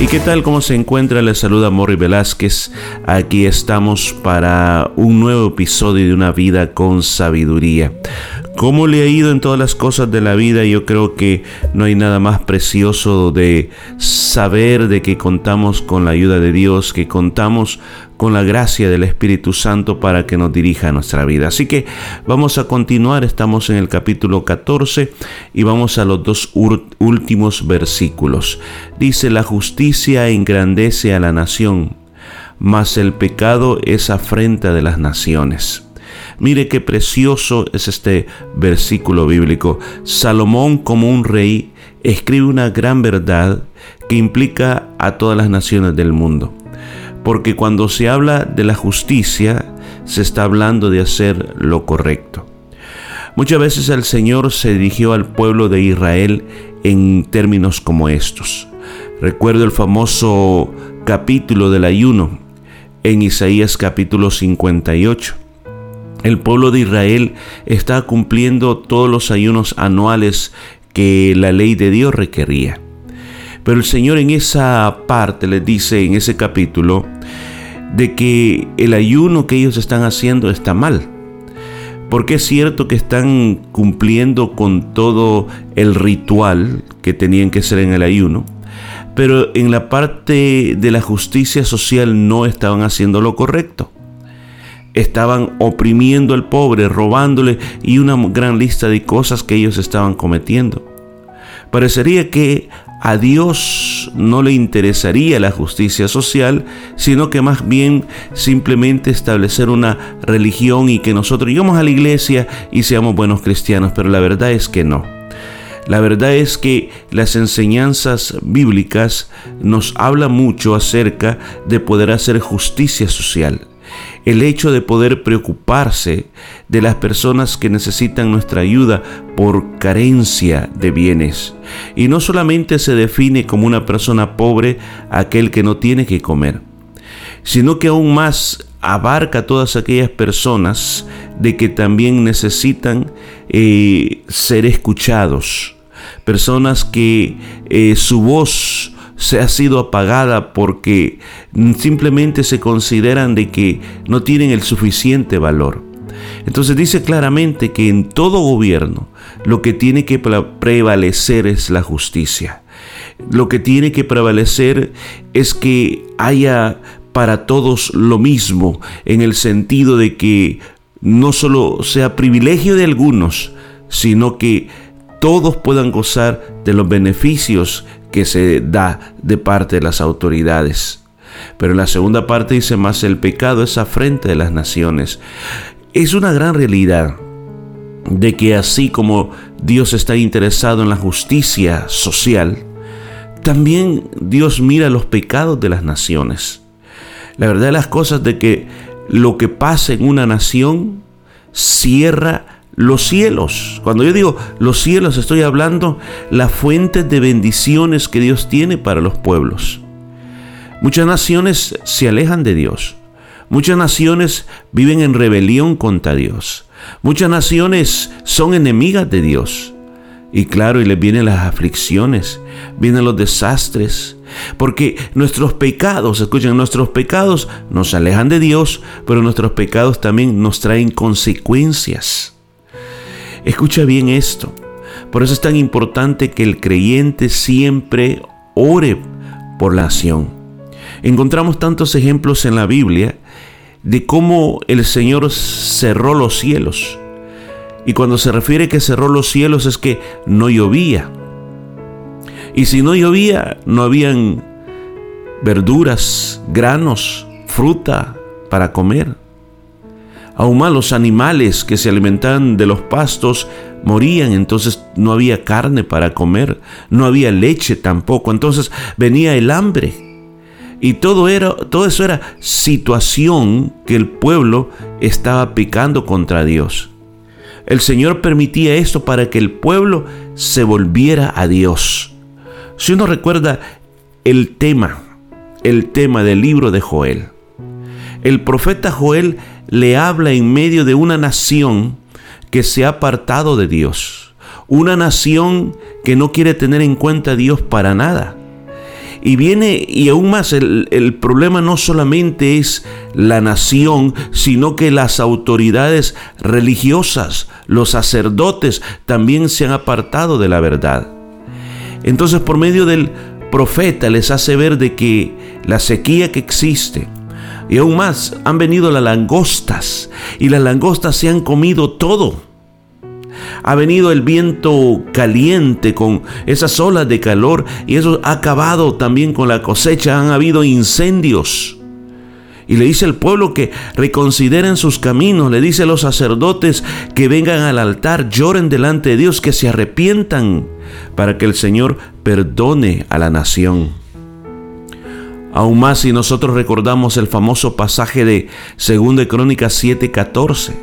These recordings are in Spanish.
¿Y qué tal? ¿Cómo se encuentra? Le saluda Morri Velázquez. Aquí estamos para un nuevo episodio de Una vida con sabiduría. ¿Cómo le ha ido en todas las cosas de la vida? Yo creo que no hay nada más precioso de saber de que contamos con la ayuda de Dios, que contamos con la gracia del Espíritu Santo para que nos dirija nuestra vida. Así que vamos a continuar, estamos en el capítulo 14 y vamos a los dos últimos versículos. Dice, la justicia engrandece a la nación, mas el pecado es afrenta de las naciones. Mire qué precioso es este versículo bíblico. Salomón como un rey escribe una gran verdad que implica a todas las naciones del mundo porque cuando se habla de la justicia, se está hablando de hacer lo correcto. Muchas veces el Señor se dirigió al pueblo de Israel en términos como estos. Recuerdo el famoso capítulo del ayuno en Isaías capítulo 58. El pueblo de Israel está cumpliendo todos los ayunos anuales que la ley de Dios requería. Pero el Señor en esa parte les dice, en ese capítulo, de que el ayuno que ellos están haciendo está mal. Porque es cierto que están cumpliendo con todo el ritual que tenían que hacer en el ayuno, pero en la parte de la justicia social no estaban haciendo lo correcto. Estaban oprimiendo al pobre, robándole y una gran lista de cosas que ellos estaban cometiendo. Parecería que a Dios no le interesaría la justicia social, sino que más bien simplemente establecer una religión y que nosotros lleguemos a la iglesia y seamos buenos cristianos, pero la verdad es que no. La verdad es que las enseñanzas bíblicas nos hablan mucho acerca de poder hacer justicia social el hecho de poder preocuparse de las personas que necesitan nuestra ayuda por carencia de bienes. Y no solamente se define como una persona pobre aquel que no tiene que comer, sino que aún más abarca a todas aquellas personas de que también necesitan eh, ser escuchados, personas que eh, su voz se ha sido apagada porque simplemente se consideran de que no tienen el suficiente valor. Entonces dice claramente que en todo gobierno lo que tiene que prevalecer es la justicia. Lo que tiene que prevalecer es que haya para todos lo mismo, en el sentido de que no solo sea privilegio de algunos, sino que todos puedan gozar de los beneficios que se da de parte de las autoridades. Pero la segunda parte dice más el pecado es afrente de las naciones. Es una gran realidad de que así como Dios está interesado en la justicia social, también Dios mira los pecados de las naciones. La verdad de las cosas de que lo que pasa en una nación cierra los cielos. Cuando yo digo los cielos, estoy hablando la fuente de bendiciones que Dios tiene para los pueblos. Muchas naciones se alejan de Dios. Muchas naciones viven en rebelión contra Dios. Muchas naciones son enemigas de Dios. Y claro, y les vienen las aflicciones, vienen los desastres, porque nuestros pecados, escuchen, nuestros pecados nos alejan de Dios, pero nuestros pecados también nos traen consecuencias. Escucha bien esto. Por eso es tan importante que el creyente siempre ore por la acción. Encontramos tantos ejemplos en la Biblia de cómo el Señor cerró los cielos. Y cuando se refiere que cerró los cielos es que no llovía. Y si no llovía, no habían verduras, granos, fruta para comer. Aún más los animales que se alimentaban de los pastos morían, entonces no había carne para comer, no había leche tampoco, entonces venía el hambre. Y todo, era, todo eso era situación que el pueblo estaba pecando contra Dios. El Señor permitía esto para que el pueblo se volviera a Dios. Si uno recuerda el tema, el tema del libro de Joel, el profeta Joel le habla en medio de una nación que se ha apartado de Dios, una nación que no quiere tener en cuenta a Dios para nada. Y viene, y aún más, el, el, problema no solamente es la nación, sino que las autoridades religiosas, los sacerdotes, también se han apartado de la verdad. Entonces, por medio del profeta les hace ver de que la sequía que existe, y aún más, han venido las langostas y las langostas se han comido todo. Ha venido el viento caliente con esas olas de calor y eso ha acabado también con la cosecha. Han habido incendios. Y le dice al pueblo que reconsideren sus caminos. Le dice a los sacerdotes que vengan al altar, lloren delante de Dios, que se arrepientan para que el Señor perdone a la nación. Aún más si nosotros recordamos el famoso pasaje de 2 Crónicas 7:14,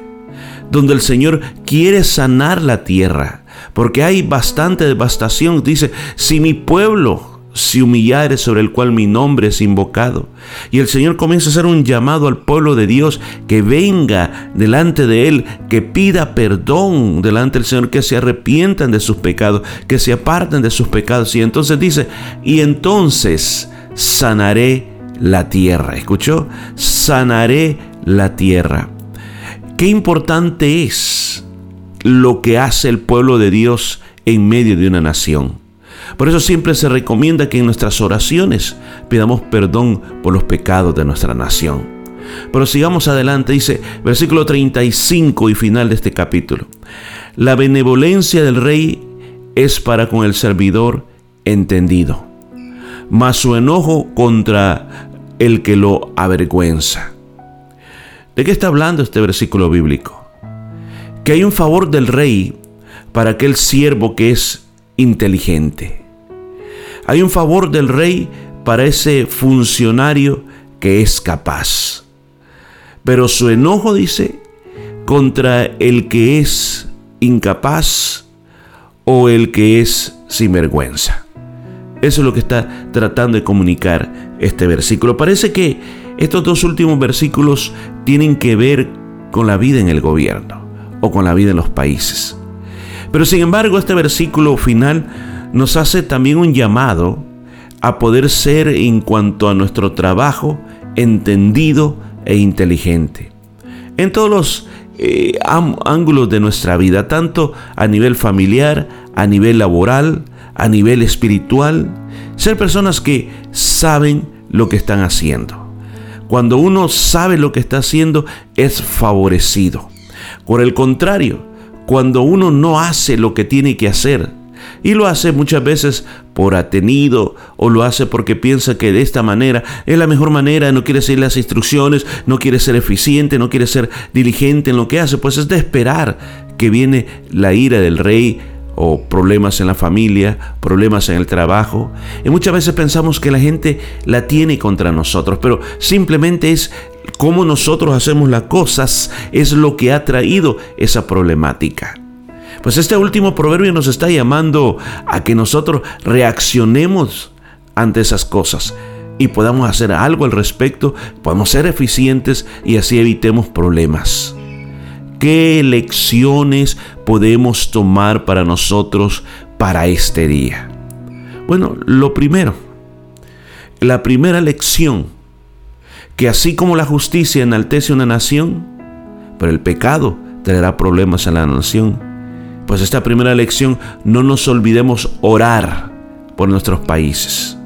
donde el Señor quiere sanar la tierra, porque hay bastante devastación. Dice, si mi pueblo se humillare sobre el cual mi nombre es invocado. Y el Señor comienza a hacer un llamado al pueblo de Dios que venga delante de Él, que pida perdón delante del Señor, que se arrepientan de sus pecados, que se aparten de sus pecados. Y entonces dice, y entonces sanaré la tierra. ¿Escuchó? Sanaré la tierra. Qué importante es lo que hace el pueblo de Dios en medio de una nación. Por eso siempre se recomienda que en nuestras oraciones pidamos perdón por los pecados de nuestra nación. Pero sigamos adelante, dice versículo 35 y final de este capítulo. La benevolencia del rey es para con el servidor entendido mas su enojo contra el que lo avergüenza. ¿De qué está hablando este versículo bíblico? Que hay un favor del rey para aquel siervo que es inteligente. Hay un favor del rey para ese funcionario que es capaz. Pero su enojo, dice, contra el que es incapaz o el que es sinvergüenza. Eso es lo que está tratando de comunicar este versículo. Parece que estos dos últimos versículos tienen que ver con la vida en el gobierno o con la vida en los países. Pero sin embargo, este versículo final nos hace también un llamado a poder ser en cuanto a nuestro trabajo entendido e inteligente. En todos los eh, ángulos de nuestra vida, tanto a nivel familiar, a nivel laboral, a nivel espiritual, ser personas que saben lo que están haciendo. Cuando uno sabe lo que está haciendo, es favorecido. Por el contrario, cuando uno no hace lo que tiene que hacer, y lo hace muchas veces por atenido o lo hace porque piensa que de esta manera es la mejor manera, no quiere seguir las instrucciones, no quiere ser eficiente, no quiere ser diligente en lo que hace, pues es de esperar que viene la ira del rey o problemas en la familia, problemas en el trabajo. Y muchas veces pensamos que la gente la tiene contra nosotros, pero simplemente es cómo nosotros hacemos las cosas, es lo que ha traído esa problemática. Pues este último proverbio nos está llamando a que nosotros reaccionemos ante esas cosas y podamos hacer algo al respecto, podamos ser eficientes y así evitemos problemas. ¿Qué lecciones podemos tomar para nosotros para este día? Bueno, lo primero, la primera lección, que así como la justicia enaltece una nación, pero el pecado traerá problemas a la nación. Pues esta primera lección, no nos olvidemos orar por nuestros países.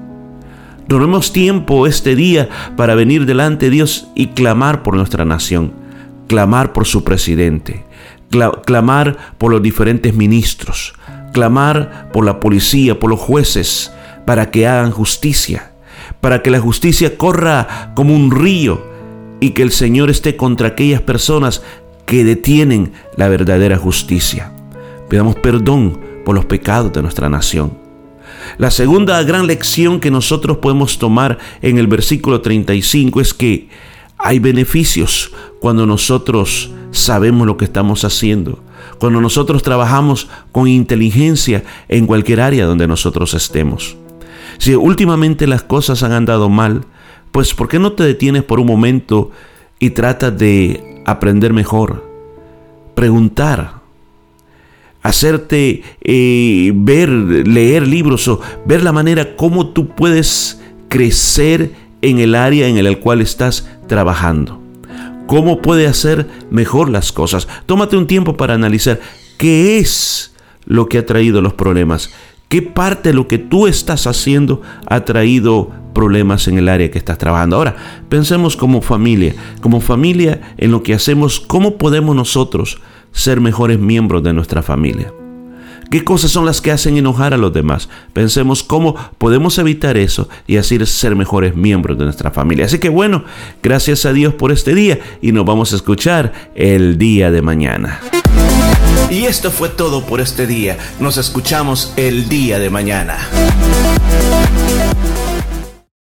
Tomemos tiempo este día para venir delante de Dios y clamar por nuestra nación clamar por su presidente, clamar por los diferentes ministros, clamar por la policía, por los jueces, para que hagan justicia, para que la justicia corra como un río y que el Señor esté contra aquellas personas que detienen la verdadera justicia. Pidamos perdón por los pecados de nuestra nación. La segunda gran lección que nosotros podemos tomar en el versículo 35 es que hay beneficios cuando nosotros sabemos lo que estamos haciendo, cuando nosotros trabajamos con inteligencia en cualquier área donde nosotros estemos. Si últimamente las cosas han andado mal, pues ¿por qué no te detienes por un momento y tratas de aprender mejor? Preguntar, hacerte eh, ver, leer libros o ver la manera como tú puedes crecer en el área en el cual estás trabajando. ¿Cómo puede hacer mejor las cosas? Tómate un tiempo para analizar qué es lo que ha traído los problemas ¿Qué parte de lo que tú estás haciendo ha traído problemas en el área que estás trabajando? Ahora, pensemos como familia, como familia en lo que hacemos, ¿cómo podemos nosotros ser mejores miembros de nuestra familia? ¿Qué cosas son las que hacen enojar a los demás? Pensemos cómo podemos evitar eso y así ser mejores miembros de nuestra familia. Así que bueno, gracias a Dios por este día y nos vamos a escuchar el día de mañana. Y esto fue todo por este día. Nos escuchamos el día de mañana.